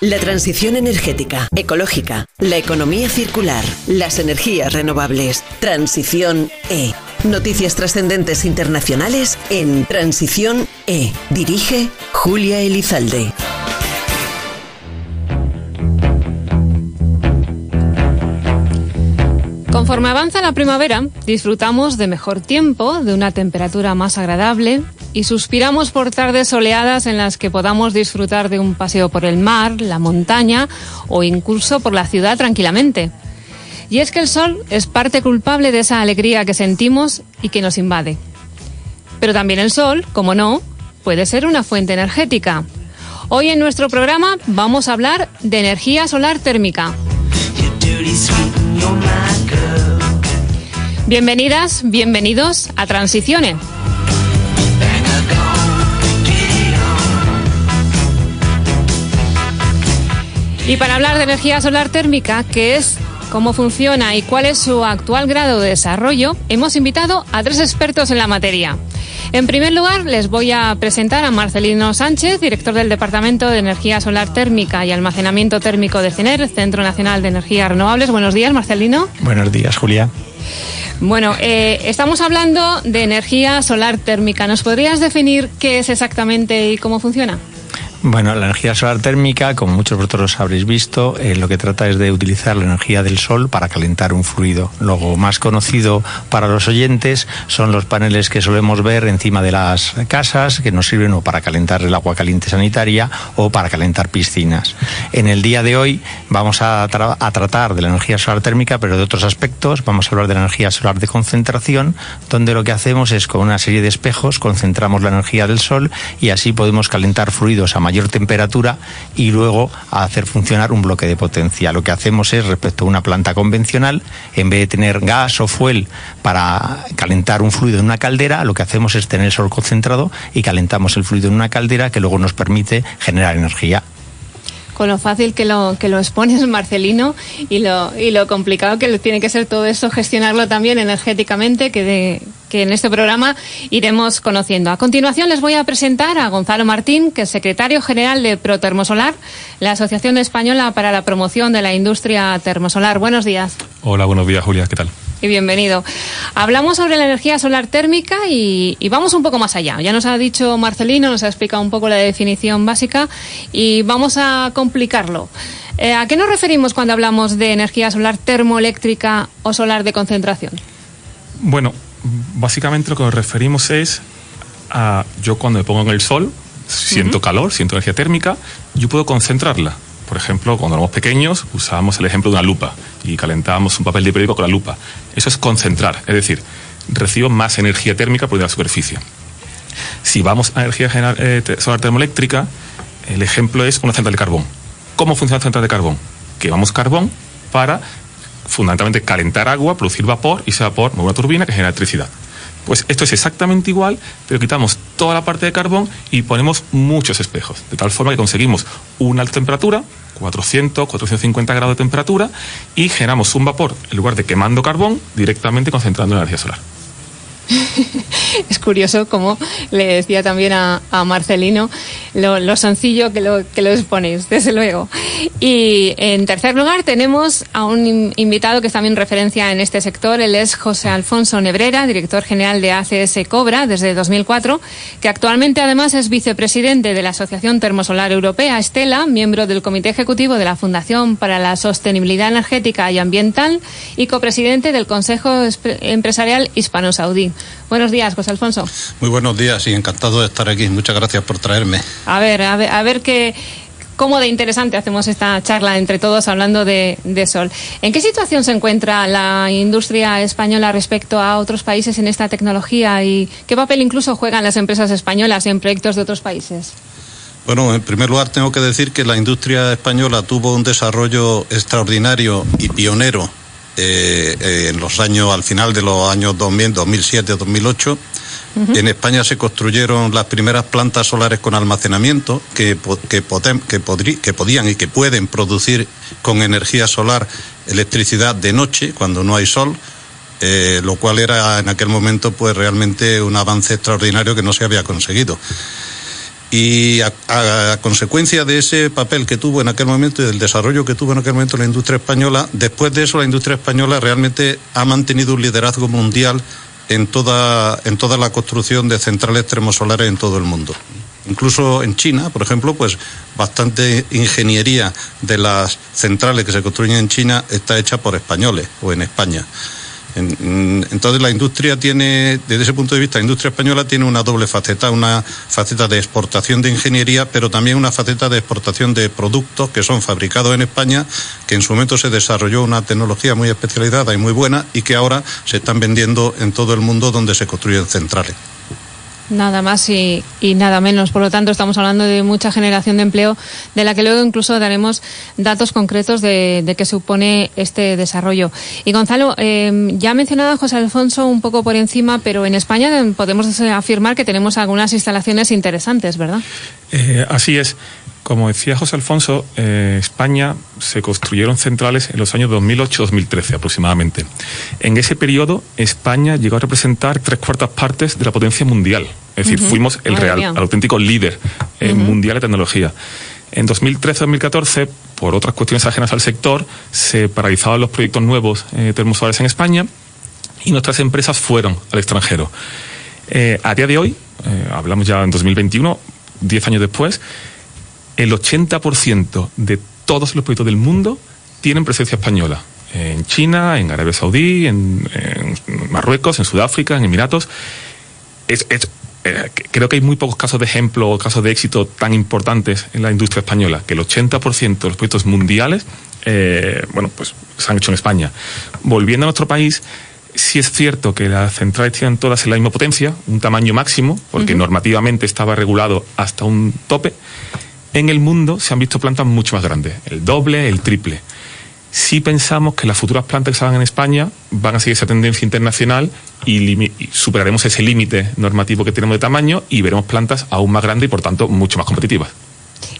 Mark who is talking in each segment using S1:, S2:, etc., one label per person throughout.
S1: La transición energética, ecológica, la economía circular, las energías renovables. Transición E. Noticias trascendentes internacionales en Transición E. Dirige Julia Elizalde.
S2: Conforme avanza la primavera, disfrutamos de mejor tiempo, de una temperatura más agradable y suspiramos por tardes soleadas en las que podamos disfrutar de un paseo por el mar, la montaña o incluso por la ciudad tranquilamente. Y es que el sol es parte culpable de esa alegría que sentimos y que nos invade. Pero también el sol, como no, puede ser una fuente energética. Hoy en nuestro programa vamos a hablar de energía solar térmica. Bienvenidas, bienvenidos a Transiciones. Y para hablar de energía solar térmica, qué es, cómo funciona y cuál es su actual grado de desarrollo, hemos invitado a tres expertos en la materia. En primer lugar, les voy a presentar a Marcelino Sánchez, director del Departamento de Energía Solar Térmica y Almacenamiento Térmico de CENER, Centro Nacional de Energías Renovables. Buenos días, Marcelino.
S3: Buenos días, Julia.
S2: Bueno, eh, estamos hablando de energía solar térmica. ¿Nos podrías definir qué es exactamente y cómo funciona?
S3: Bueno, la energía solar térmica, como muchos de vosotros habréis visto, eh, lo que trata es de utilizar la energía del sol para calentar un fluido. Lo más conocido para los oyentes son los paneles que solemos ver encima de las casas, que nos sirven o para calentar el agua caliente sanitaria o para calentar piscinas. En el día de hoy vamos a, a tratar de la energía solar térmica, pero de otros aspectos. Vamos a hablar de la energía solar de concentración, donde lo que hacemos es con una serie de espejos concentramos la energía del sol y así podemos calentar fluidos a mayor temperatura y luego a hacer funcionar un bloque de potencia. Lo que hacemos es, respecto a una planta convencional, en vez de tener gas o fuel para calentar un fluido en una caldera, lo que hacemos es tener el sol concentrado y calentamos el fluido en una caldera que luego nos permite generar energía
S2: con lo fácil que lo, que lo expones, Marcelino, y lo, y lo complicado que tiene que ser todo eso, gestionarlo también energéticamente, que, de, que en este programa iremos conociendo. A continuación les voy a presentar a Gonzalo Martín, que es secretario general de Protermosolar, la Asociación Española para la Promoción de la Industria Termosolar. Buenos días.
S4: Hola, buenos días, Julia. ¿Qué tal?
S2: y bienvenido. Hablamos sobre la energía solar térmica y, vamos un poco más allá. Ya nos ha dicho Marcelino, nos ha explicado un poco la definición básica y vamos a complicarlo. Eh, ¿A qué nos referimos cuando hablamos de energía solar termoeléctrica o solar de concentración?
S4: Bueno, básicamente lo que nos referimos es a yo cuando me pongo en el sol, siento calor, siento energía térmica, yo puedo concentrarla por ejemplo, cuando éramos pequeños usábamos el ejemplo de una lupa y calentábamos un papel de periódico con la lupa. Eso es concentrar, es decir, recibo más energía térmica por la superficie. Si vamos a energía eh, solar termoeléctrica, el ejemplo es una central de carbón. ¿Cómo funciona la central de carbón? Quemamos carbón para fundamentalmente calentar agua, producir vapor y ese vapor mueve una turbina que genera electricidad. Pues esto es exactamente igual, pero quitamos toda la parte de carbón y ponemos muchos espejos, de tal forma que conseguimos una alta temperatura, 400, 450 grados de temperatura, y generamos un vapor, en lugar de quemando carbón, directamente concentrando energía solar.
S2: es curioso, como le decía también a, Marcelino, lo, sencillo que lo, que lo exponéis, desde luego. Y en tercer lugar tenemos a un invitado que es también referencia en este sector. Él es José Alfonso Nebrera, director general de ACS Cobra desde 2004, que actualmente además es vicepresidente de la Asociación Termosolar Europea, Estela, miembro del Comité Ejecutivo de la Fundación para la Sostenibilidad Energética y Ambiental y copresidente del Consejo Empresarial Hispano-Saudí. Buenos días, José Alfonso.
S5: Muy buenos días y encantado de estar aquí. Muchas gracias por traerme.
S2: A ver, a ver, a ver qué cómo de interesante hacemos esta charla entre todos hablando de, de, sol. ¿En qué situación se encuentra la industria española respecto a otros países en esta tecnología y qué papel incluso juegan las empresas españolas en proyectos de otros países?
S5: Bueno, en primer lugar tengo que decir que la industria española tuvo un desarrollo extraordinario y pionero eh, eh, en los años, al final de los años 2000, 2007, 2008. En España se construyeron las primeras plantas solares con almacenamiento que, que, que, podían y que pueden producir con energía solar electricidad de noche cuando no hay sol, eh, lo cual era en aquel momento pues realmente un avance extraordinario que no se había conseguido. Y a, consecuencia de ese papel que tuvo en aquel momento y del desarrollo que tuvo en aquel momento la industria española, después de eso la industria española realmente ha mantenido un liderazgo mundial en toda, en toda la construcción de centrales termosolares en todo el mundo. Incluso en China, por ejemplo, pues bastante ingeniería de las centrales que se construyen en China está hecha por españoles o en España. Entonces la industria tiene, desde ese punto de vista, la industria española tiene una doble faceta, una faceta de exportación de ingeniería, pero también una faceta de exportación de productos que son fabricados en España, que en su momento se desarrolló una tecnología muy especializada y muy buena y que ahora se están vendiendo en todo el mundo donde se construyen centrales.
S2: Nada más y, nada menos. Por lo tanto, estamos hablando de mucha generación de empleo, de la que luego incluso daremos datos concretos de, de qué supone este desarrollo. Y Gonzalo, eh, ya mencionaba José Alfonso un poco por encima, pero en España podemos afirmar que tenemos algunas instalaciones interesantes, ¿verdad?
S4: Eh, así es. Como decía José Alfonso, eh, España se construyeron centrales en los años 2008-2013 aproximadamente. En ese periodo, España llegó a representar tres cuartas partes de la potencia mundial. Es decir, fuimos el real, el auténtico líder eh, mundial de tecnología. En 2013-2014, por otras cuestiones ajenas al sector, se paralizaban los proyectos nuevos eh, termosolares en España y nuestras empresas fueron al extranjero. a día de hoy, hablamos ya en 2021, diez años después, el 80% de todos los proyectos del mundo tienen presencia española. En China, en Arabia Saudí, en, Marruecos, en Sudáfrica, en Emiratos. Es, eh, creo que hay muy pocos casos de ejemplo o casos de éxito tan importantes en la industria española, que el 80% de los proyectos mundiales, eh, bueno, pues se han hecho en España. Volviendo a nuestro país, sí es cierto que las centrales tienen todas en la misma potencia, un tamaño máximo, porque normativamente estaba regulado hasta un tope en el mundo se han visto plantas mucho más grandes, el doble, el triple. Si pensamos que las futuras plantas que se hagan en España van a seguir esa tendencia internacional y, superaremos ese límite normativo que tenemos de tamaño y veremos plantas aún más grandes y por tanto mucho más competitivas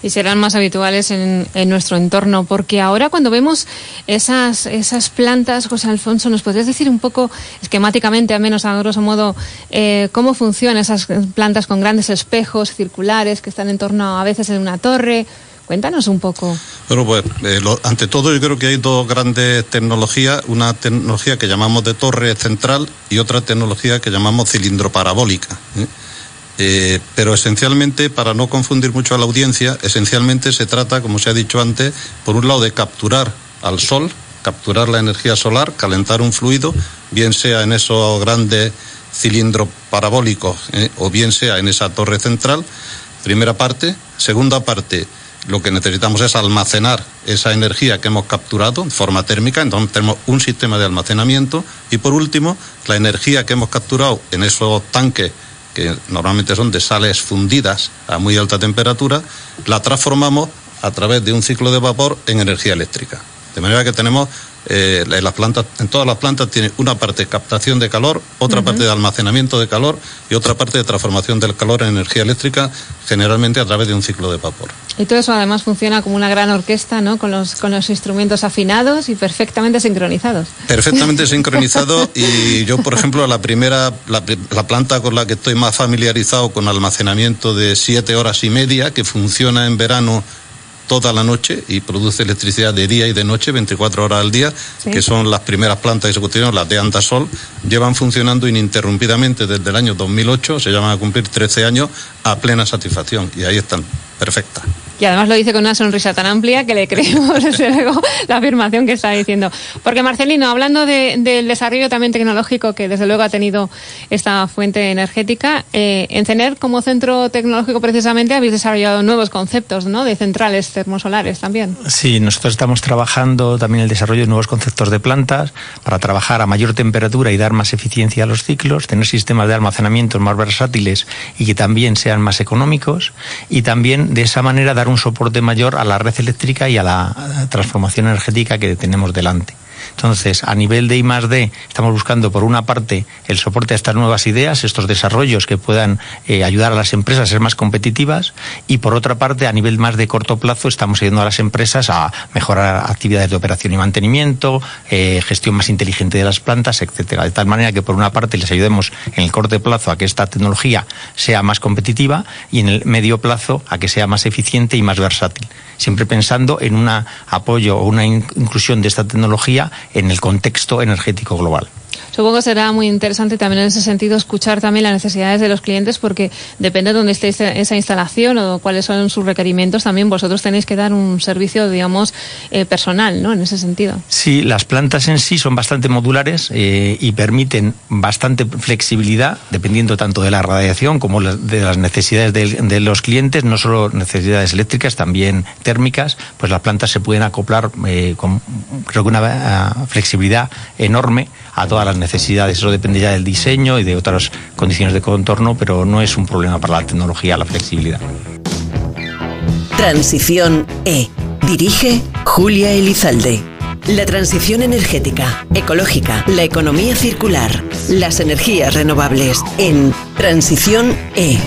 S2: y serán más habituales en, nuestro entorno. Porque ahora cuando vemos esas, esas plantas, José Alfonso, ¿nos podrías decir un poco esquemáticamente, al menos a grosso modo, eh, cómo funcionan esas plantas con grandes espejos circulares que están en torno a veces en una torre? Cuéntanos un poco.
S5: Bueno, pues eh, ante todo yo creo que hay dos grandes tecnologías, una tecnología que llamamos de torre central y otra tecnología que llamamos cilindro parabólica. ¿eh? Eh, pero esencialmente, para no confundir mucho a la audiencia, esencialmente se trata, como se ha dicho antes, por un lado de capturar al sol, capturar la energía solar, calentar un fluido, bien sea en esos grandes cilindros parabólicos eh, o bien sea en esa torre central, primera parte. Segunda parte, lo que necesitamos es almacenar esa energía que hemos capturado en forma térmica, entonces tenemos un sistema de almacenamiento. Y por último, la energía que hemos capturado en esos tanques que normalmente son de sales fundidas a muy alta temperatura, la transformamos a través de un ciclo de vapor en energía eléctrica. De manera que tenemos eh, en las plantas, en todas las plantas tiene una parte de captación de calor, otra parte de almacenamiento de calor y otra parte de transformación del calor en energía eléctrica, generalmente a través de un ciclo de vapor.
S2: Y todo eso además funciona como una gran orquesta, ¿no? Con los, con los instrumentos afinados y perfectamente sincronizados.
S5: Perfectamente sincronizado y yo, por ejemplo, la primera, la, la planta con la que estoy más familiarizado con almacenamiento de siete horas y media, que funciona en verano toda la noche y produce electricidad de día y de noche, 24 horas al día, que son las primeras plantas construyeron, las de Antasol, llevan funcionando ininterrumpidamente desde el año 2008, se llaman a cumplir 13 años, a plena satisfacción y ahí están, perfectas.
S2: Y además lo dice con una sonrisa tan amplia que le creemos, desde luego, la afirmación que está diciendo. Porque, Marcelino, hablando del desarrollo también tecnológico que desde luego ha tenido esta fuente energética, eh, en CENER como centro tecnológico precisamente habéis desarrollado nuevos conceptos ¿no? de centrales termosolares también.
S3: Sí, nosotros estamos trabajando también el desarrollo de nuevos conceptos de plantas para trabajar a mayor temperatura y dar más eficiencia a los ciclos, tener sistemas de almacenamiento más versátiles y que también sean más económicos y también de esa manera dar un soporte mayor a la red eléctrica y a la transformación energética que tenemos delante. Entonces, a nivel de I más D, estamos buscando, por una parte, el soporte a estas nuevas ideas, estos desarrollos que puedan eh, ayudar a las empresas a ser más competitivas, y por otra parte, a nivel más de corto plazo, estamos ayudando a las empresas a mejorar actividades de operación y mantenimiento, eh, gestión más inteligente de las plantas, etcétera. De tal manera que, por una parte, les ayudemos en el corto plazo a que esta tecnología sea más competitiva y en el medio plazo a que sea más eficiente y más versátil. Siempre pensando en un apoyo o una inclusión de esta tecnología en el contexto energético global.
S2: Supongo que será muy interesante también en ese sentido escuchar también las necesidades de los clientes porque depende de dónde esté esa instalación o cuáles son sus requerimientos, también vosotros tenéis que dar un servicio, digamos, eh, personal, ¿no? En ese sentido.
S3: Sí, las plantas en sí son bastante modulares eh, y permiten bastante flexibilidad dependiendo tanto de la radiación como de las necesidades de, los clientes, no solo necesidades eléctricas, también térmicas, pues las plantas se pueden acoplar eh, con creo que una flexibilidad enorme a todas las necesidades. Eso depende ya del diseño y de otras condiciones de contorno, pero no es un problema para la tecnología, la flexibilidad.
S1: Transición E. Dirige Julia Elizalde. La transición energética, ecológica, la economía circular, las energías renovables en Transición E.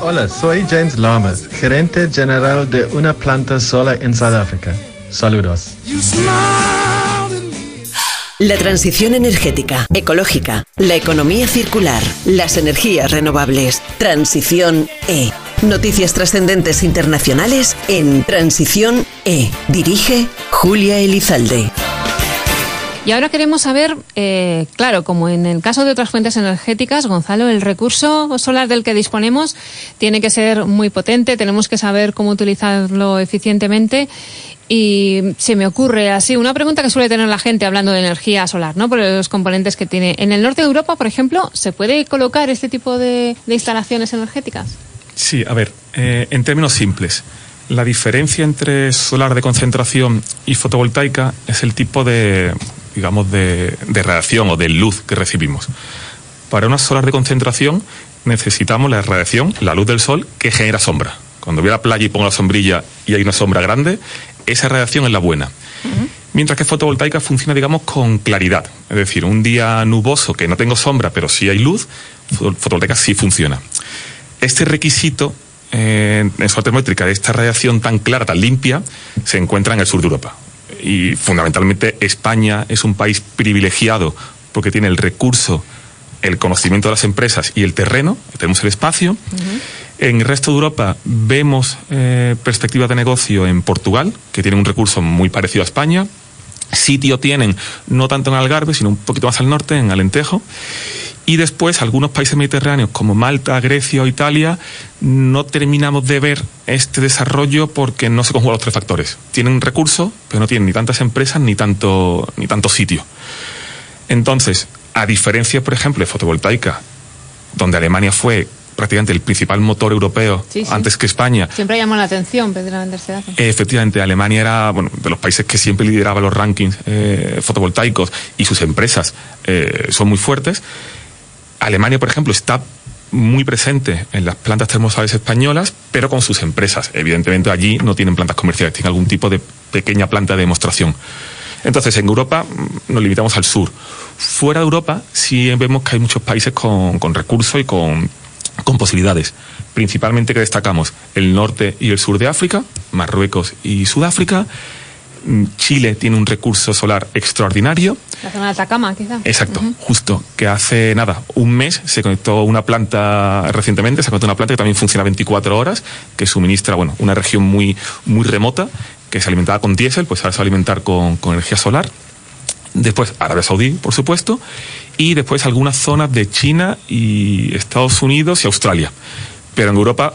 S6: Hola, soy James Lamas, gerente general de una planta sola en Sudáfrica. Saludos.
S1: La transición energética, ecológica, la economía circular, las energías renovables. Transición E. Noticias trascendentes internacionales en Transición E. Dirige Julia Elizalde.
S2: Y ahora queremos saber, eh, claro, como en el caso de otras fuentes energéticas, Gonzalo, el recurso solar del que disponemos tiene que ser muy potente, tenemos que saber cómo utilizarlo eficientemente. Y se me ocurre así una pregunta que suele tener la gente hablando de energía solar, ¿no? Por los componentes que tiene. En el norte de Europa, por ejemplo, ¿se puede colocar este tipo de, instalaciones energéticas?
S4: Sí, a ver, eh, en términos simples. La diferencia entre solar de concentración y fotovoltaica es el tipo de, digamos, de, de radiación o de luz que recibimos. Para una solar de concentración necesitamos la radiación, la luz del sol, que genera sombra. Cuando voy a la playa y pongo la sombrilla y hay una sombra grande, esa radiación es la buena. Mientras que fotovoltaica funciona, digamos, con claridad. Es decir, un día nuboso que no tengo sombra, pero sí hay luz, fotovoltaica sí funciona. Este requisito eh, en su termométrica de esta radiación tan clara, tan limpia, se encuentra en el sur de Europa y fundamentalmente España es un país privilegiado porque tiene el recurso, el conocimiento de las empresas y el terreno, tenemos el espacio. En el resto de Europa vemos eh, perspectivas de negocio en Portugal, que tiene un recurso muy parecido a España. Sitio tienen, no tanto en Algarve, sino un poquito más al norte, en Alentejo. Y después algunos países mediterráneos como Malta, Grecia o Italia no terminamos de ver este desarrollo porque no se conjugan los tres factores. Tienen recursos, pero no tienen ni tantas empresas ni tanto, ni tanto sitio. Entonces, a diferencia, por ejemplo, de fotovoltaica, donde Alemania fue prácticamente el principal motor europeo antes que España.
S2: Siempre llamó la atención, dato.
S4: Efectivamente, Alemania era bueno, de los países que siempre lideraba los rankings eh, fotovoltaicos y sus empresas eh, son muy fuertes. Alemania, por ejemplo, está muy presente en las plantas termosolares españolas, pero con sus empresas. Evidentemente allí no tienen plantas comerciales, tienen algún tipo de pequeña planta de demostración. Entonces, en Europa mm, nos limitamos al sur. Fuera de Europa sí vemos que hay muchos países con, recursos y con, con posibilidades. Principalmente que destacamos el norte y el sur de África, Marruecos y Sudáfrica, Chile tiene un recurso solar extraordinario.
S2: La zona de Atacama, quizá.
S4: Exacto, justo. Que hace nada, un mes se conectó una planta, recientemente se conectó una planta que también funciona 24 horas, que suministra, bueno, una región muy, muy remota, que se alimentaba con diésel, pues ahora se va a alimentar con, con energía solar. Después Arabia Saudí, por supuesto. Y después algunas zonas de China y Estados Unidos y Australia. Pero en Europa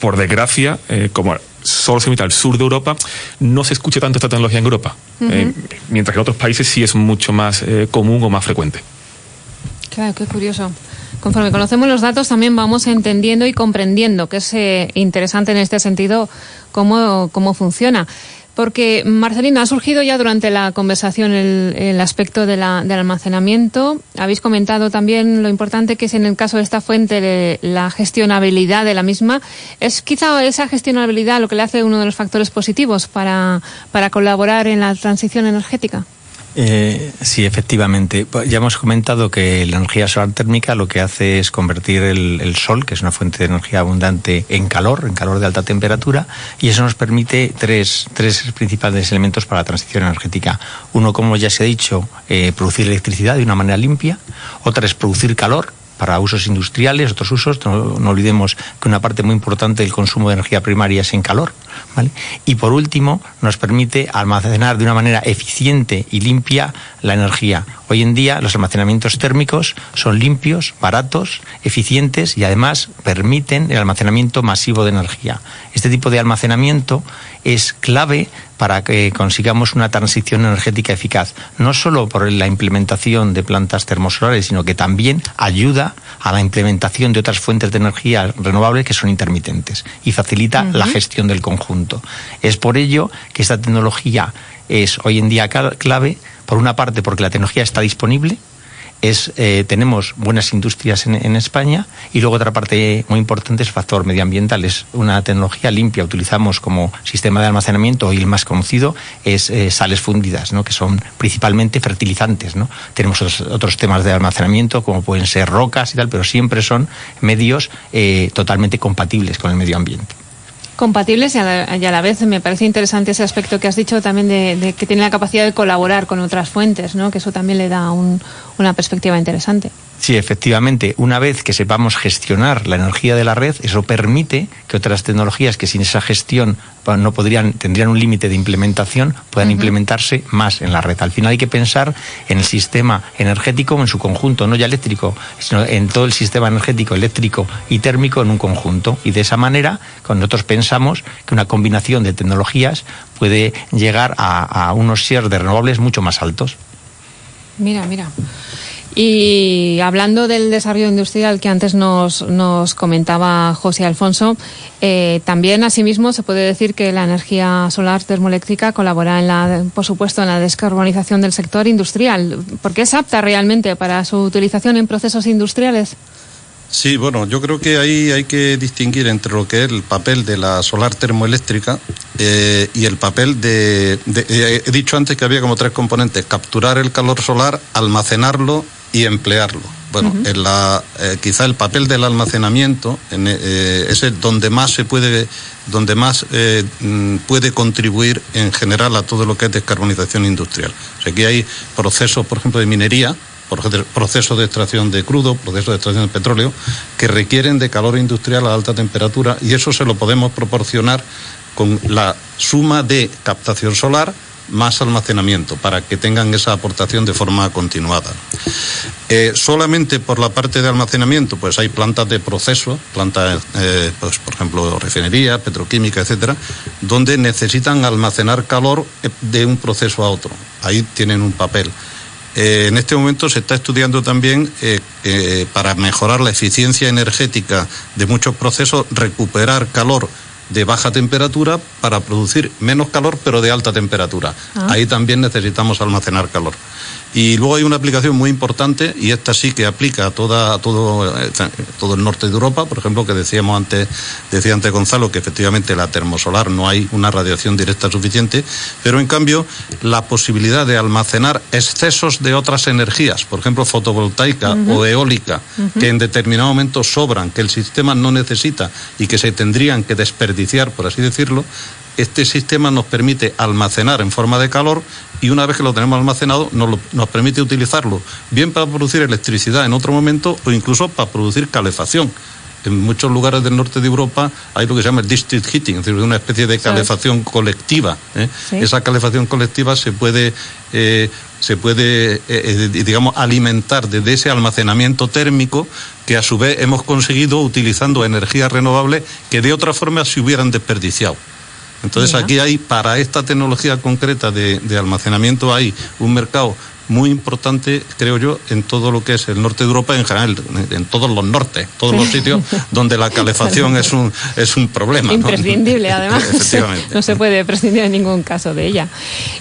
S4: por desgracia, eh, como solo se emite al sur de Europa, no se escucha tanto esta tecnología en Europa, eh, mientras que en otros países sí es mucho más eh, común o más frecuente.
S2: Claro, qué curioso. Conforme conocemos los datos, también vamos entendiendo y comprendiendo, que es interesante en este sentido, cómo, cómo funciona. Porque, Marcelino, ha surgido ya durante la conversación el, aspecto de la, del almacenamiento. Habéis comentado también lo importante que es en el caso de esta fuente la gestionabilidad de la misma. ¿Es quizá esa gestionabilidad lo que le hace uno de los factores positivos para, para colaborar en la transición energética?
S3: Eh, sí, efectivamente. Pues ya hemos comentado que la energía solar térmica lo que hace es convertir el, sol, que es una fuente de energía abundante, en calor, en calor de alta temperatura, y eso nos permite tres, tres principales elementos para la transición energética. Uno, como ya se ha dicho, eh, producir electricidad de una manera limpia. Otra es producir calor, para usos industriales, otros usos. No, olvidemos que una parte muy importante del consumo de energía primaria es en calor. Y por último, nos permite almacenar de una manera eficiente y limpia la energía. Hoy en día los almacenamientos térmicos son limpios, baratos, eficientes y además permiten el almacenamiento masivo de energía. Este tipo de almacenamiento es clave para que consigamos una transición energética eficaz, no solo por la implementación de plantas termosolares, sino que también ayuda a la implementación de otras fuentes de energía renovables que son intermitentes y facilita la gestión del conjunto. Es por ello que esta tecnología es hoy en día clave, por una parte porque la tecnología está disponible, es eh, tenemos buenas industrias en, España y luego otra parte muy importante es factor medioambiental. Es una tecnología limpia. Utilizamos como sistema de almacenamiento y el más conocido es eh, sales fundidas, ¿no? que son principalmente fertilizantes. ¿no? Tenemos otros, temas de almacenamiento como pueden ser rocas y tal, pero siempre son medios eh, totalmente compatibles con el medio ambiente
S2: compatibles y a, la, vez me parece interesante ese aspecto que has dicho también de, que tiene la capacidad de colaborar con otras fuentes, ¿no? que eso también le da una perspectiva interesante.
S3: Sí, efectivamente, una vez que sepamos gestionar la energía de la red, eso permite que otras tecnologías que sin esa gestión no podrían, tendrían un límite de implementación, puedan implementarse más en la red. Al final hay que pensar en el sistema energético en su conjunto, no ya eléctrico, sino en todo el sistema energético, eléctrico y térmico en un conjunto. Y de esa manera, nosotros pensamos que una combinación de tecnologías puede llegar a, a unos shares de renovables mucho más altos.
S2: Mira, mira. Y hablando del desarrollo industrial que antes nos, nos comentaba José Alfonso, eh, también asimismo se puede decir que la energía solar termoeléctrica colabora, en la, por supuesto, en la descarbonización del sector industrial, porque es apta realmente para su utilización en procesos industriales.
S5: Sí, bueno, yo creo que ahí hay que distinguir entre lo que es el papel de la solar termoeléctrica eh, y el papel de, eh, He dicho antes que había como tres componentes, capturar el calor solar, almacenarlo y emplearlo. Bueno, en la, eh, quizá el papel del almacenamiento eh, es el donde más se puede, donde más eh, mm, puede contribuir en general a todo lo que es descarbonización industrial. O sea, aquí hay procesos, por ejemplo, de minería, procesos de extracción de crudo, procesos de extracción de petróleo, que requieren de calor industrial a alta temperatura y eso se lo podemos proporcionar con la suma de captación solar, más almacenamiento para que tengan esa aportación de forma continuada. Eh, solamente por la parte de almacenamiento, pues hay plantas de proceso, plantas, eh, pues, por ejemplo, refinería, petroquímica, etcétera, donde necesitan almacenar calor eh, de un proceso a otro. Ahí tienen un papel. en este momento se está estudiando también para mejorar la eficiencia energética de muchos procesos, recuperar calor de baja temperatura para producir menos calor pero de alta temperatura. Ah. Ahí también necesitamos almacenar calor. Y luego hay una aplicación muy importante, y esta sí que aplica a, toda, todo, eh, todo el norte de Europa, por ejemplo, que decíamos antes, decía antes Gonzalo, que efectivamente la termosolar no hay una radiación directa suficiente, pero en cambio la posibilidad de almacenar excesos de otras energías, por ejemplo, fotovoltaica o eólica, que en determinado momento sobran, que el sistema no necesita y que se tendrían que desperdiciar, por así decirlo, este sistema nos permite almacenar en forma de calor y una vez que lo tenemos almacenado nos, nos permite utilizarlo bien para producir electricidad en otro momento o incluso para producir calefacción en muchos lugares del norte de Europa hay lo que se llama el district heating, es decir, una especie de calefacción colectiva. ¿eh? Esa calefacción colectiva se puede, eh, se puede eh, digamos, alimentar desde ese almacenamiento térmico que a su vez hemos conseguido utilizando energías renovables que de otra forma se hubieran desperdiciado. Entonces aquí hay, para esta tecnología concreta de, almacenamiento, hay un mercado muy importante, creo yo, en todo lo que es el norte de Europa en general, en todos los nortes, todos los sitios donde la calefacción es un, es un problema.
S2: Imprescindible, además. no se puede prescindir en ningún caso de ella.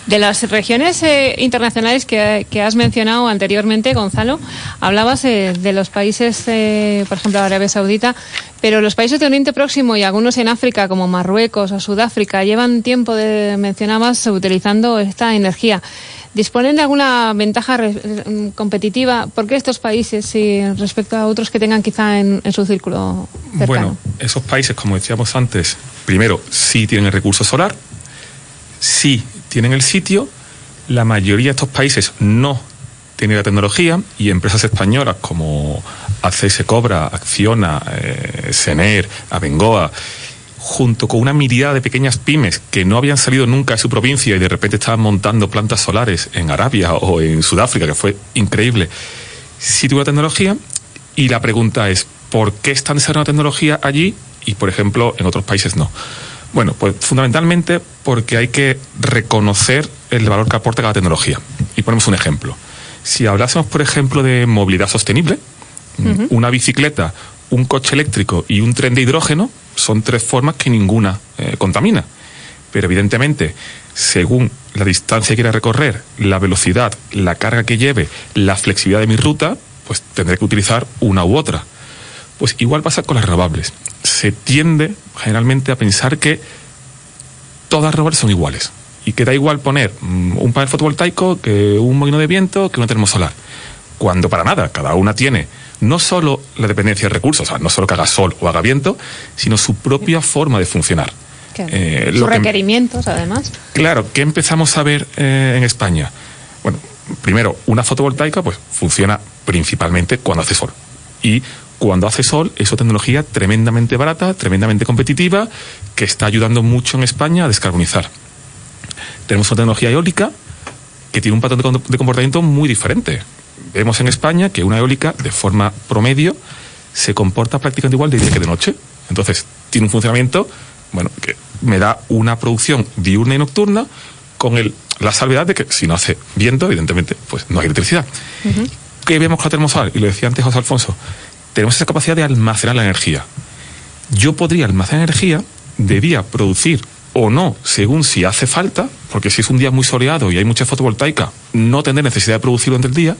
S2: De las regiones eh, internacionales que, has mencionado anteriormente, Gonzalo, hablabas eh, de los países, eh, por ejemplo, Arabia Saudita, pero los países de Oriente Próximo y algunos en África, como Marruecos o Sudáfrica, llevan tiempo, de, mencionabas, utilizando esta energía. ¿Disponen de alguna ventaja competitiva? ¿Por qué estos países respecto a otros que tengan quizá en, su círculo cercano?
S4: Bueno, esos países, como decíamos antes, primero, sí tienen el recurso solar, sí tienen el sitio, la mayoría de estos países no tiene la tecnología y empresas españolas como ACS Cobra, Acciona, eh, Sener, Abengoa, junto con una mirada de pequeñas pymes que no habían salido nunca de su provincia y de repente estaban montando plantas solares en Arabia o en Sudáfrica, que fue increíble, sí tuvo la tecnología y la pregunta es, ¿por qué están desarrollando tecnología allí y, por ejemplo, en otros países no? Bueno, pues fundamentalmente porque hay que reconocer el valor que aporta cada tecnología. Y ponemos un ejemplo. Si hablásemos, por ejemplo, de movilidad sostenible, una bicicleta, un coche eléctrico y un tren de hidrógeno son tres formas que ninguna eh, contamina. Pero evidentemente, según la distancia que quiera recorrer, la velocidad, la carga que lleve, la flexibilidad de mi ruta, pues tendré que utilizar una u otra. Pues igual pasa con las renovables. Se tiende generalmente a pensar que todas las renovables son iguales y que da igual poner mm, un panel fotovoltaico que un molino de viento que una termosolar. Cuando para nada, cada una tiene no solo la dependencia de recursos, o sea, no solo que haga sol o haga viento, sino su propia forma de funcionar.
S2: Eh, Sus requerimientos, además.
S4: Claro, ¿qué empezamos a ver eh, en España? Bueno, primero, una fotovoltaica pues funciona principalmente cuando hace sol. Y cuando hace sol es una tecnología tremendamente barata, tremendamente competitiva, que está ayudando mucho en España a descarbonizar. Tenemos una tecnología eólica que tiene un patrón de comportamiento muy diferente. Vemos en España que una eólica, de forma promedio, se comporta prácticamente igual de día que de noche. Entonces, tiene un funcionamiento, bueno, que me da una producción diurna y nocturna con el, la salvedad de que si no hace viento, evidentemente, pues no hay electricidad. ¿Qué vemos con la termosolar? Y lo decía antes José Alfonso, tenemos esa capacidad de almacenar la energía. Yo podría almacenar energía, debía producir o no, según si hace falta, porque si es un día muy soleado y hay mucha fotovoltaica, no tendré necesidad de producirlo durante el día,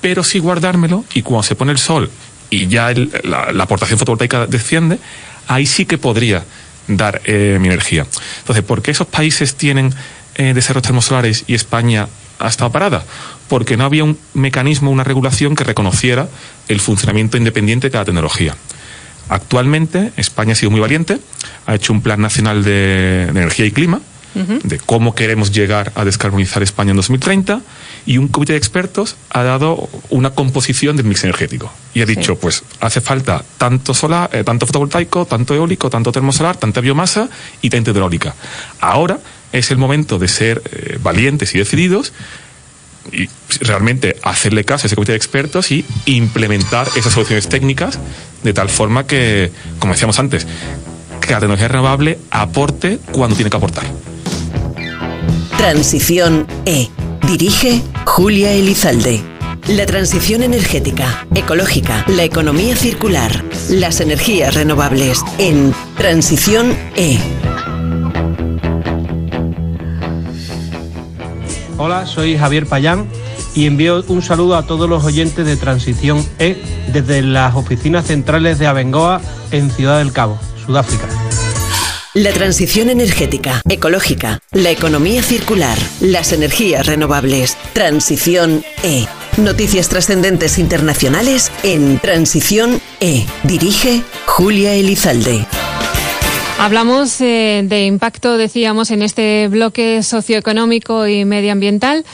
S4: pero sí guardármelo y cuando se pone el sol y ya la, aportación fotovoltaica desciende, ahí sí que podría dar eh, mi energía. Entonces, ¿por qué esos países tienen eh, desarrollos termosolares y España ha estado parada? Porque no había un mecanismo, una regulación que reconociera el funcionamiento independiente de cada tecnología. Actualmente España ha sido muy valiente, ha hecho un plan nacional de, energía y clima, de cómo queremos llegar a descarbonizar España en 2030 y un comité de expertos ha dado una composición del mix energético y ha dicho pues hace falta tanto solar, eh, tanto fotovoltaico, tanto eólico, tanto termosolar, tanta biomasa y tanta hidráulica. Ahora es el momento de ser eh, valientes y decididos y realmente hacerle caso a ese comité de expertos y implementar esas soluciones técnicas de tal forma que, como decíamos antes, que la tecnología renovable aporte cuando tiene que aportar.
S1: Transición E. Dirige Julia Elizalde. La transición energética, ecológica, la economía circular, las energías renovables en Transición E.
S7: Hola, soy Javier Payán y envío un saludo a todos los oyentes de Transición E desde las oficinas centrales de Abengoa en Ciudad del Cabo, Sudáfrica.
S1: La transición energética, ecológica, la economía circular, las energías renovables. Transición E. Noticias trascendentes internacionales en Transición E. Dirige Julia Elizalde.
S2: Hablamos eh, de impacto, decíamos, en este bloque socioeconómico y medioambiental.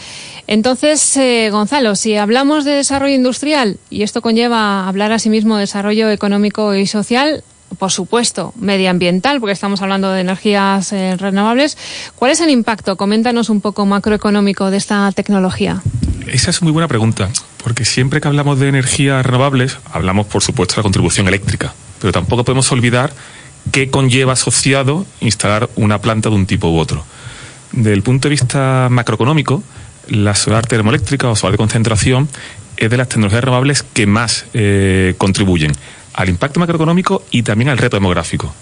S2: Entonces, eh, Gonzalo, si hablamos de desarrollo industrial, y esto conlleva hablar asimismo de desarrollo económico y social, por supuesto, medioambiental, porque estamos hablando de energías eh, renovables, ¿cuál es el impacto? Coméntanos un poco macroeconómico de esta tecnología.
S4: Esa es muy buena pregunta, porque siempre que hablamos de energías renovables, hablamos, por supuesto, de la contribución eléctrica, pero tampoco podemos olvidar qué conlleva asociado instalar una planta de un tipo u otro. Desde el punto de vista macroeconómico, la solar termoeléctrica o solar de concentración es de las tecnologías renovables que más eh, contribuyen al impacto macroeconómico y también al reto demográfico.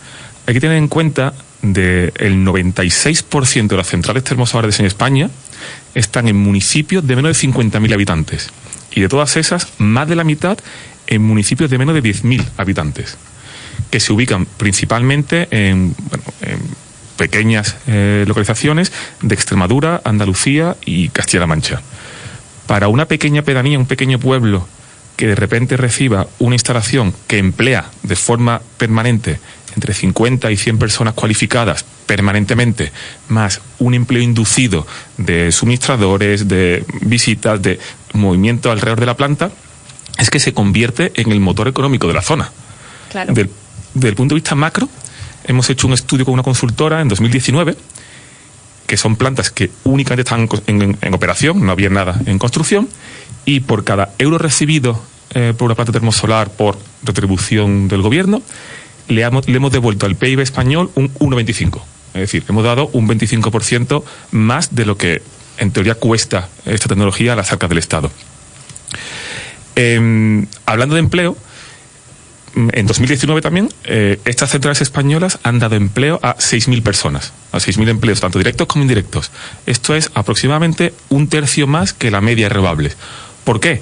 S4: Hay que tener en cuenta del de 96% de las centrales termosolares en España están en municipios de menos de 50.000 habitantes. Y de todas esas, más de la mitad en municipios de menos de 10.000 habitantes, que se ubican principalmente en, pequeñas eh, localizaciones de Extremadura, Andalucía y Castilla-La Mancha. Para una pequeña pedanía, un pequeño pueblo que de repente reciba una instalación que emplea de forma permanente entre 50 y 100 personas cualificadas permanentemente, más un empleo inducido de suministradores, de visitas, de movimiento alrededor de la planta, es que se convierte en el motor económico de la zona. Claro. Del, el punto de vista macro, hemos hecho un estudio con una consultora en 2019 que son plantas que únicamente están en, operación, no había nada en construcción, y por cada euro recibido eh, por una planta termosolar por retribución del gobierno, le, hemos devuelto al PIB español un 1,25. Es decir, hemos dado un 25% más de lo que en teoría cuesta esta tecnología a las arcas del Estado. Em, hablando de empleo, en 2019 también, eh, estas centrales españolas han dado empleo a 6.000 personas, a 6.000 empleos, tanto directos como indirectos. Esto es aproximadamente un tercio más que la media de renovables. ¿Por qué?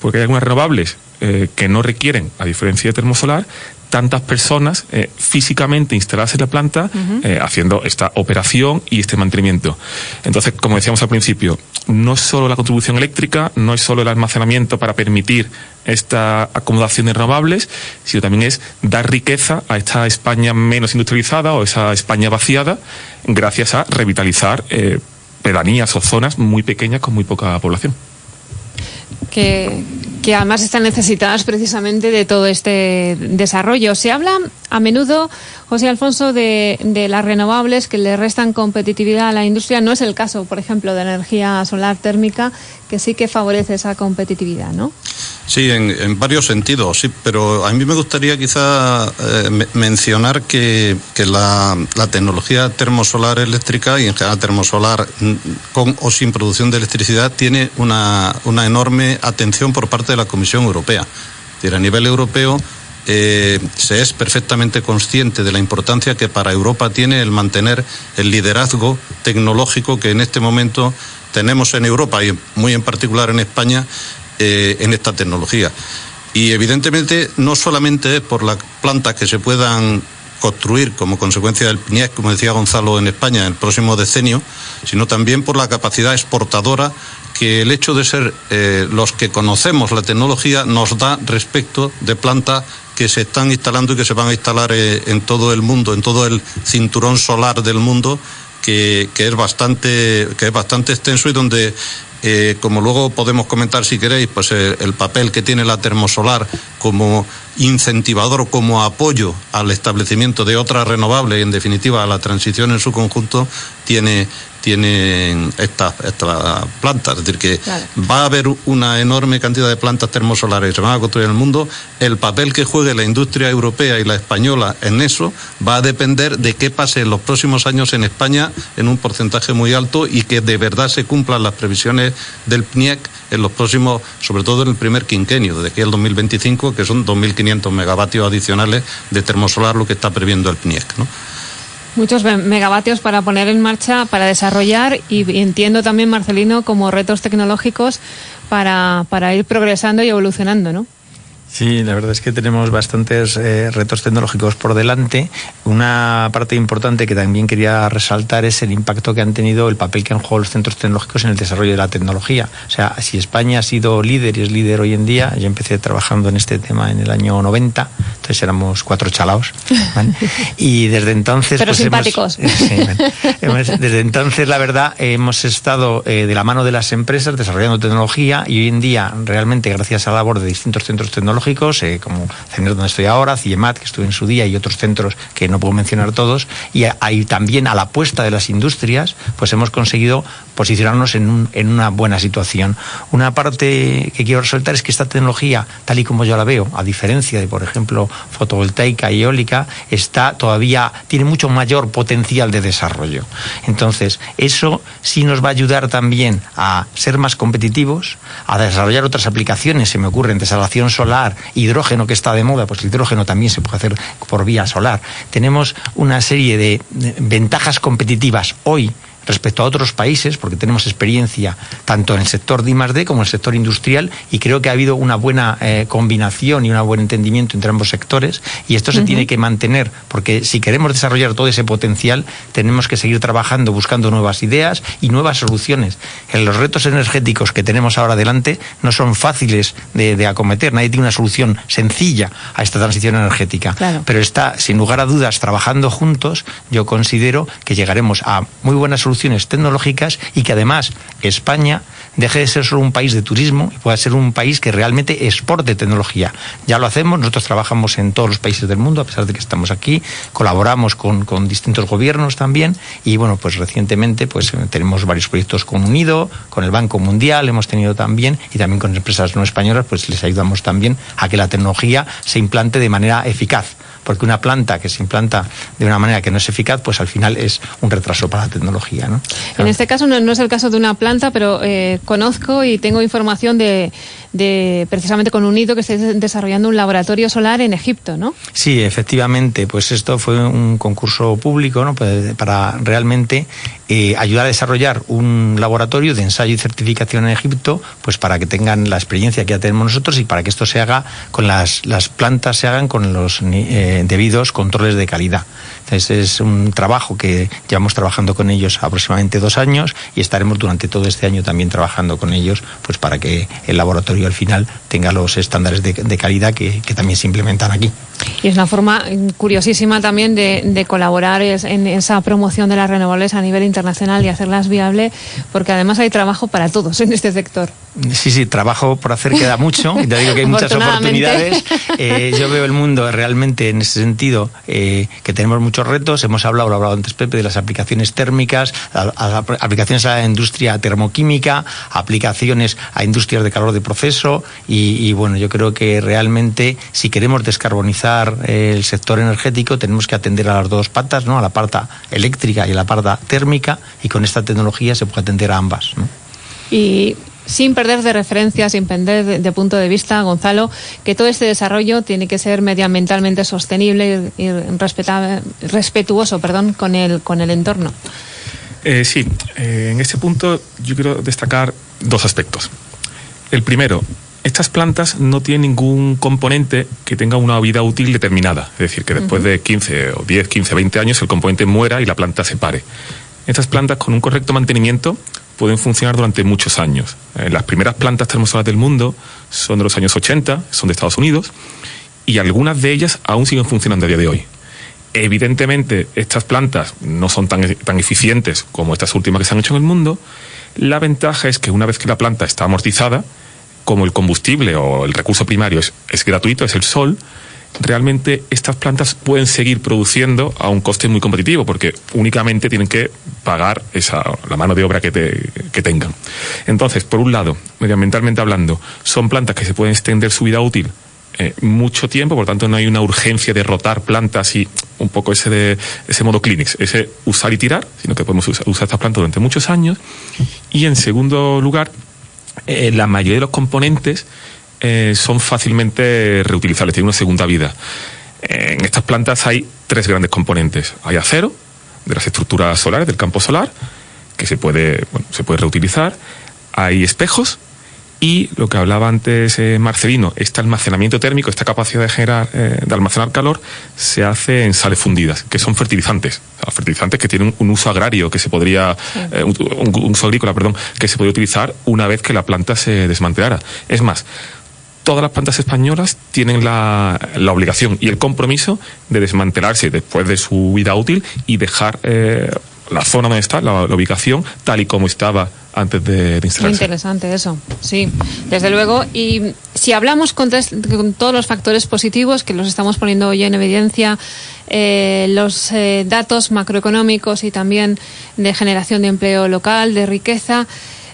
S4: Porque hay algunas renovables eh, que no requieren, a diferencia de termosolar, tantas personas eh, físicamente instaladas en la planta eh, haciendo esta operación y este mantenimiento. Entonces, como decíamos al principio, no es solo la contribución eléctrica, no es solo el almacenamiento para permitir esta acomodación de renovables, sino también es dar riqueza a esta España menos industrializada o esa España vaciada gracias a revitalizar eh, pedanías o zonas muy pequeñas con muy poca población
S2: que, que además están necesitadas precisamente de todo este desarrollo. Se habla a menudo, José Alfonso, de, de, las renovables que le restan competitividad a la industria. No es el caso, por ejemplo, de energía solar térmica, que sí que favorece esa competitividad, ¿no?
S5: Sí, en, varios sentidos, sí, pero a mí me gustaría quizá eh, mencionar que, la, tecnología termosolar eléctrica y en general termosolar mm, con o sin producción de electricidad tiene una, enorme atención por parte de la Comisión Europea. a nivel europeo eh, se es perfectamente consciente de la importancia que para Europa tiene el mantener el liderazgo tecnológico que en este momento tenemos en Europa y muy en particular en España eh, en esta tecnología. Y evidentemente no solamente es por las plantas que se puedan construir como consecuencia del PNIEC, como decía Gonzalo, en España en el próximo decenio, sino también por la capacidad exportadora que el hecho de ser eh, los que conocemos la tecnología nos da respecto de plantas que se están instalando y que se van a instalar eh, en todo el mundo, en todo el cinturón solar del mundo, que, es bastante que es bastante extenso y donde eh, como luego podemos comentar si queréis, pues el papel que tiene la termosolar como incentivador, como apoyo al establecimiento de otras renovables y en definitiva a la transición en su conjunto, tiene, tienen estas esta plantas. Es decir, que va a haber una enorme cantidad de plantas termosolares que se van a construir en el mundo. El papel que juegue la industria europea y la española en eso va a depender de qué pase en los próximos años en España en un porcentaje muy alto y que de verdad se cumplan las previsiones del PNIEC en los próximos, sobre todo en el primer quinquenio, desde aquí al 2025, que son 2.500 megavatios adicionales de termosolar lo que está previendo el PNIEC. ¿no?
S2: Muchos megavatios para poner en marcha, para desarrollar y entiendo también, Marcelino, como retos tecnológicos para, para ir progresando y evolucionando, ¿no?
S3: Sí, la verdad es que tenemos bastantes eh, retos tecnológicos por delante. Una parte importante que también quería resaltar es el impacto que han tenido, el papel que han jugado los centros tecnológicos en el desarrollo de la tecnología. O sea, si España ha sido líder y es líder hoy en día, yo empecé trabajando en este tema en el año 90, entonces éramos cuatro chalaos. Y desde entonces...
S2: Pero pues simpáticos.
S3: desde entonces, la verdad, hemos estado eh, de la mano de las empresas desarrollando tecnología y hoy en día, realmente, gracias a la labor de distintos centros tecnológicos, tecnológicos, eh, como CENER donde estoy ahora, CIEMAT, que estuve en su día, y otros centros que no puedo mencionar todos, y ahí también a la apuesta de las industrias, pues hemos conseguido posicionarnos en, en una buena situación. Una parte que quiero resaltar es que esta tecnología, tal y como yo la veo, a diferencia de, por ejemplo, fotovoltaica y eólica, está todavía, tiene mucho mayor potencial de desarrollo. Entonces, eso sí nos va a ayudar también a ser más competitivos, a desarrollar otras aplicaciones, se me ocurren, desalación solar, hidrógeno que está de moda, pues el hidrógeno también se puede hacer por vía solar. Tenemos una serie de ventajas competitivas hoy respecto a otros países, porque tenemos experiencia tanto en el sector de I+D como en el sector industrial, y creo que ha habido una buena eh, combinación y un buen entendimiento entre ambos sectores, y esto se tiene que mantener, porque si queremos desarrollar todo ese potencial, tenemos que seguir trabajando, buscando nuevas ideas y nuevas soluciones. En los retos energéticos que tenemos ahora adelante no son fáciles de, acometer, nadie tiene una solución sencilla a esta transición energética, pero está, sin lugar a dudas, trabajando juntos, yo considero que llegaremos a muy buenas soluciones tecnológicas y que además España deje de ser solo un país de turismo y pueda ser un país que realmente exporte tecnología. Ya lo hacemos, nosotros trabajamos en todos los países del mundo, a pesar de que estamos aquí, colaboramos con, distintos gobiernos también y bueno, pues recientemente pues tenemos varios proyectos con UNIDO, con el Banco Mundial hemos tenido también y también con empresas no españolas pues les ayudamos también a que la tecnología se implante de manera eficaz porque una planta que se implanta de una manera que no es eficaz, pues al final es un retraso para la tecnología. ¿no?
S2: En este caso no, es el caso de una planta, pero eh, conozco y tengo información de, de precisamente con UNIDO que estáis desarrollando un laboratorio solar en Egipto, ¿no?
S3: Sí, efectivamente, pues esto fue un concurso público ¿no? Pues, para realmente eh, ayudar a desarrollar un laboratorio de ensayo y certificación en Egipto, pues para que tengan la experiencia que ya tenemos nosotros y para que esto se haga con las, las plantas se hagan con los eh, debidos controles de calidad. Entonces es un trabajo que llevamos trabajando con ellos aproximadamente dos años y estaremos durante todo este año también trabajando con ellos, pues para que el laboratorio al final tenga los estándares de, calidad que, también se implementan aquí.
S2: Y es una forma curiosísima también de, colaborar en esa promoción de las renovables a nivel internacional y hacerlas viables, porque además hay trabajo para todos en este sector.
S3: Sí, sí, trabajo por hacer queda mucho, y te digo que hay muchas oportunidades. Eh, yo veo el mundo realmente en ese sentido eh, que tenemos retos. Hemos hablado, lo antes Pepe, de las aplicaciones térmicas, aplicaciones a la industria termoquímica, aplicaciones a industrias de calor de proceso y, bueno, yo creo que realmente si queremos descarbonizar el sector energético tenemos que atender a las dos patas, ¿no? A la parte eléctrica y a la parte térmica y con esta tecnología se puede atender a ambas.
S2: Y sin perder de referencia, sin perder de, punto de vista, Gonzalo, que todo este desarrollo tiene que ser medioambientalmente sostenible y, respetuoso perdón, con, el, con el entorno.
S4: Eh, sí, eh, en este punto yo quiero destacar dos aspectos. El primero, estas plantas no tienen ningún componente que tenga una vida útil determinada, es decir, que después de 15 o 10, 15, 20 años el componente muera y la planta se pare. Estas plantas con un correcto mantenimiento pueden funcionar durante muchos años. Eh, las primeras plantas termosolares del mundo son de los años 80, son de Estados Unidos, y algunas de ellas aún siguen funcionando a día de hoy. Evidentemente, estas plantas no son tan, tan eficientes como estas últimas que se han hecho en el mundo. La ventaja es que una vez que la planta está amortizada, como el combustible o el recurso primario es, es gratuito, es el sol, realmente estas plantas pueden seguir produciendo a un coste muy competitivo porque únicamente tienen que pagar esa, la mano de obra que, que tengan. Entonces, por un lado, medioambientalmente hablando, son plantas que se pueden extender su vida útil eh, mucho tiempo, por tanto no hay una urgencia de rotar plantas y un poco ese de ese modo Clinics, ese usar y tirar, sino que podemos usar, estas plantas durante muchos años. Y en segundo lugar, eh, la mayoría de los componentes eh, son fácilmente reutilizables, tienen una segunda vida. En estas plantas hay tres grandes componentes. Hay acero, de las estructuras solares, del campo solar, que se puede, se puede reutilizar. Hay espejos y lo que hablaba antes eh, Marcelino, este almacenamiento térmico, esta capacidad de generar, eh, de almacenar calor, se hace en sales fundidas, que son fertilizantes. fertilizantes que tienen un uso agrario que se podría, un, uso agrícola, perdón, que se podría utilizar una vez que la planta se desmantelara. Es más, todas las plantas españolas tienen la, obligación y el compromiso de desmantelarse después de su vida útil y dejar eh, la zona donde está, la, ubicación, tal y como estaba antes de instalarse.
S2: Muy interesante eso, sí, desde luego. Y si hablamos con, todos los factores positivos que los estamos poniendo hoy en evidencia, eh, los eh, datos macroeconómicos y también de generación de empleo local, de riqueza,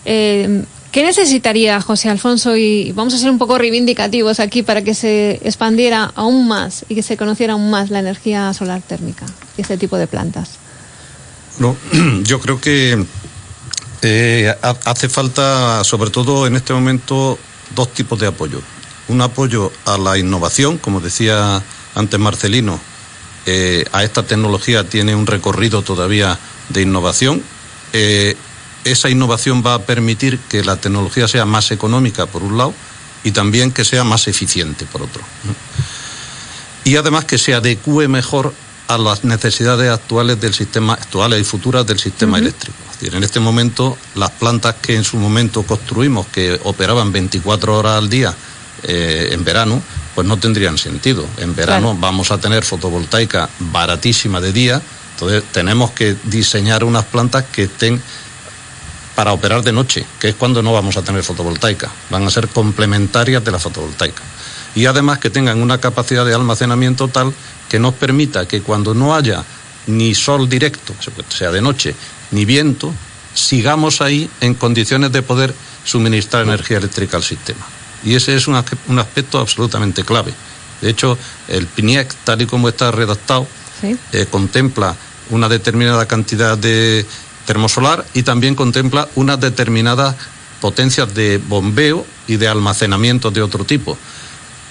S2: eh, ¿Qué necesitaría José Alfonso? Y vamos a ser un poco reivindicativos aquí para que se expandiera aún más y que se conociera aún más la energía solar térmica y este tipo de plantas.
S5: No, yo creo que eh, hace falta, sobre todo en este momento, dos tipos de apoyo. Un apoyo a la innovación, como decía antes Marcelino, eh, a esta tecnología tiene un recorrido todavía de innovación. Eh, esa innovación va a permitir que la tecnología sea más económica, por un lado, y también que sea más eficiente, por otro. Y además que se adecue mejor a las necesidades actuales del sistema, actuales y futuras del sistema eléctrico. Es decir, en este momento, las plantas que en su momento construimos, que operaban 24 horas al día eh, en verano, pues no tendrían sentido. En verano vamos a tener fotovoltaica baratísima de día, entonces tenemos que diseñar unas plantas que estén para operar de noche, que es cuando no vamos a tener fotovoltaica. Van a ser complementarias de la fotovoltaica. Y además que tengan una capacidad de almacenamiento tal que nos permita que cuando no haya ni sol directo, sea de noche, ni viento, sigamos ahí en condiciones de poder suministrar energía eléctrica al sistema. Y ese es un, aspecto absolutamente clave. De hecho, el PNIEC, tal y como está redactado, eh, contempla una determinada cantidad de termosolar y también contempla unas determinadas potencias de bombeo y de almacenamiento de otro tipo.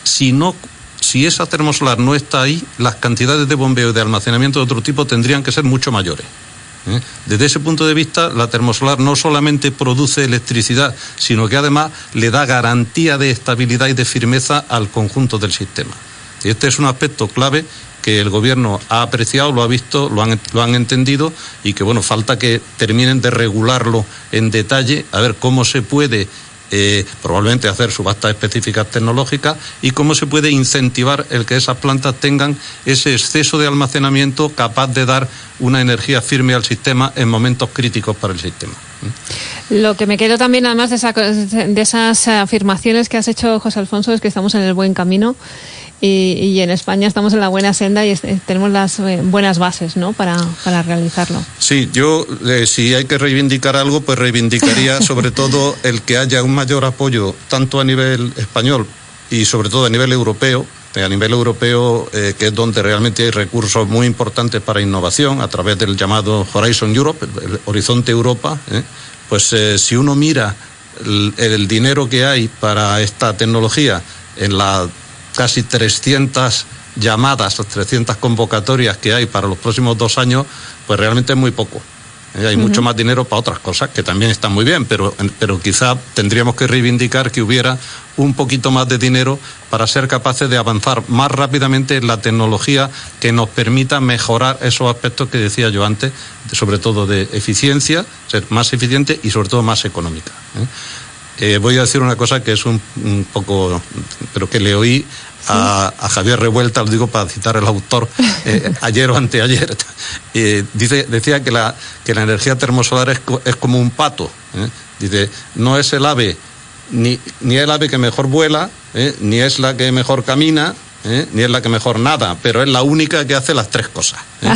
S5: Si no si esa termosolar no está ahí, las cantidades de bombeo y de almacenamiento de otro tipo tendrían que ser mucho mayores. ¿eh? Desde ese punto de vista, la termosolar no solamente produce electricidad, sino que además le da garantía de estabilidad y de firmeza al conjunto del sistema. Este es un aspecto clave que el gobierno ha apreciado, lo ha visto, lo han, lo han entendido y que bueno, falta que terminen de regularlo en detalle, a ver cómo se puede eh, probablemente hacer subastas específicas tecnológicas y cómo se puede incentivar el que esas plantas tengan ese exceso de almacenamiento capaz de dar una energía firme al sistema en momentos críticos para el sistema.
S2: Lo que me quedo también, además de, de esas afirmaciones que has hecho, José Alfonso, es que estamos en el buen camino y, en España estamos en la buena senda y tenemos las eh, buenas bases ¿no? para, para realizarlo.
S5: Sí, yo eh, si hay que reivindicar algo, pues reivindicaría sobre todo el que haya un mayor apoyo tanto a nivel español y sobre todo a nivel europeo eh, a nivel europeo, que es donde realmente hay recursos muy importantes para innovación, a través del llamado Horizon Europe, el Horizonte Europa, pues si uno mira el, dinero que hay para esta tecnología en la casi 300 llamadas, 300 convocatorias que hay para los próximos dos años, pues realmente es muy poco. Eh, hay mucho más dinero para otras cosas que también están muy bien, pero, pero quizá tendríamos que reivindicar que hubiera un poquito más de dinero para ser capaces de avanzar más rápidamente en la tecnología que nos permita mejorar esos aspectos que decía yo antes, sobre todo de eficiencia, ser más eficiente y sobre todo más económica. ¿eh? Eh, voy a decir una cosa que es un, poco, pero que le oí a, Javier Revuelta, lo digo para citar el autor, eh, ayer o anteayer. dice, decía que la, que la energía termosolar es, es como un pato. ¿eh? Dice, no es el ave, ni, ni el ave que mejor vuela, ni es la que mejor camina, ¿eh? ni es la que mejor nada, pero es la única que hace las tres cosas. ¿eh?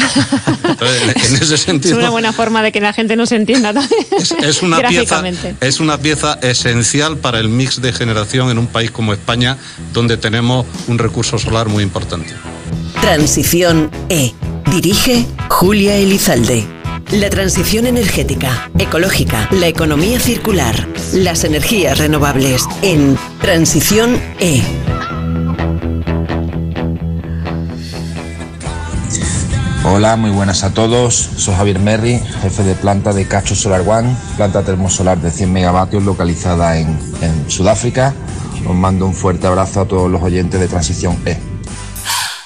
S2: en ese sentido. Es una buena forma de que la gente nos entienda también.
S5: Es, una pieza, es una pieza esencial para el mix de generación en un país como España, donde tenemos un recurso solar muy importante.
S1: Transición E. Dirige Julia Elizalde. La transición energética, ecológica, la economía circular, las energías renovables en Transición E
S8: Hola, muy buenas a todos. Soy Javier Merri, jefe de planta de Cacho Solar One, planta termosolar de 100 megavatios localizada en, Sudáfrica. Os mando un fuerte abrazo a todos los oyentes de Transición E.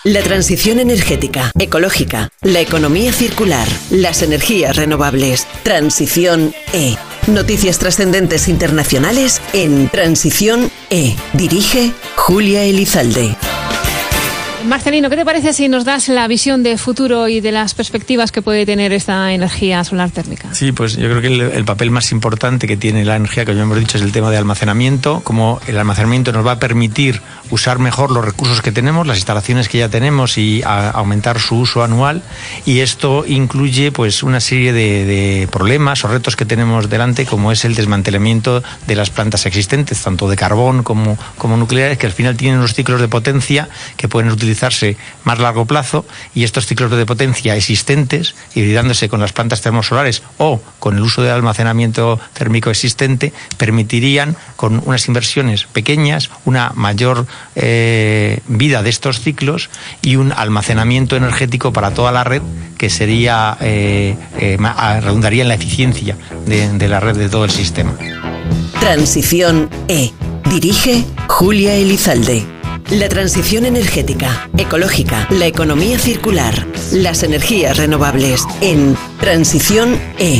S1: La transición energética, ecológica, la economía circular, las energías renovables. Transición E. Noticias trascendentes internacionales en Transición E. Dirige Julia Elizalde.
S2: Marcelino, ¿qué te parece si nos das la visión de futuro y de las perspectivas que puede tener esta energía solar térmica?
S3: Sí, pues yo creo que el, el papel más importante que tiene la energía, que ya hemos dicho, es el tema de almacenamiento. Como el almacenamiento nos va a permitir usar mejor los recursos que tenemos, las instalaciones que ya tenemos y aumentar su uso anual. Y esto incluye pues una serie de, de problemas o retos que tenemos delante, como es el desmantelamiento de las plantas existentes, tanto de carbón como, como nucleares, que al final tienen unos ciclos de potencia que pueden utilizarse más largo plazo y estos ciclos de potencia existentes, hibridándose con las plantas termosolares o con el uso del almacenamiento térmico existente, permitirían, con unas inversiones pequeñas, una mayor eh, vida de estos ciclos y un almacenamiento energético para toda la red que sería eh, eh, ah, redundaría en la eficiencia de, de la red de todo el sistema.
S1: Transición E. Dirige Julia Elizalde. La transición energética, ecológica, la economía circular, las energías renovables en Transición E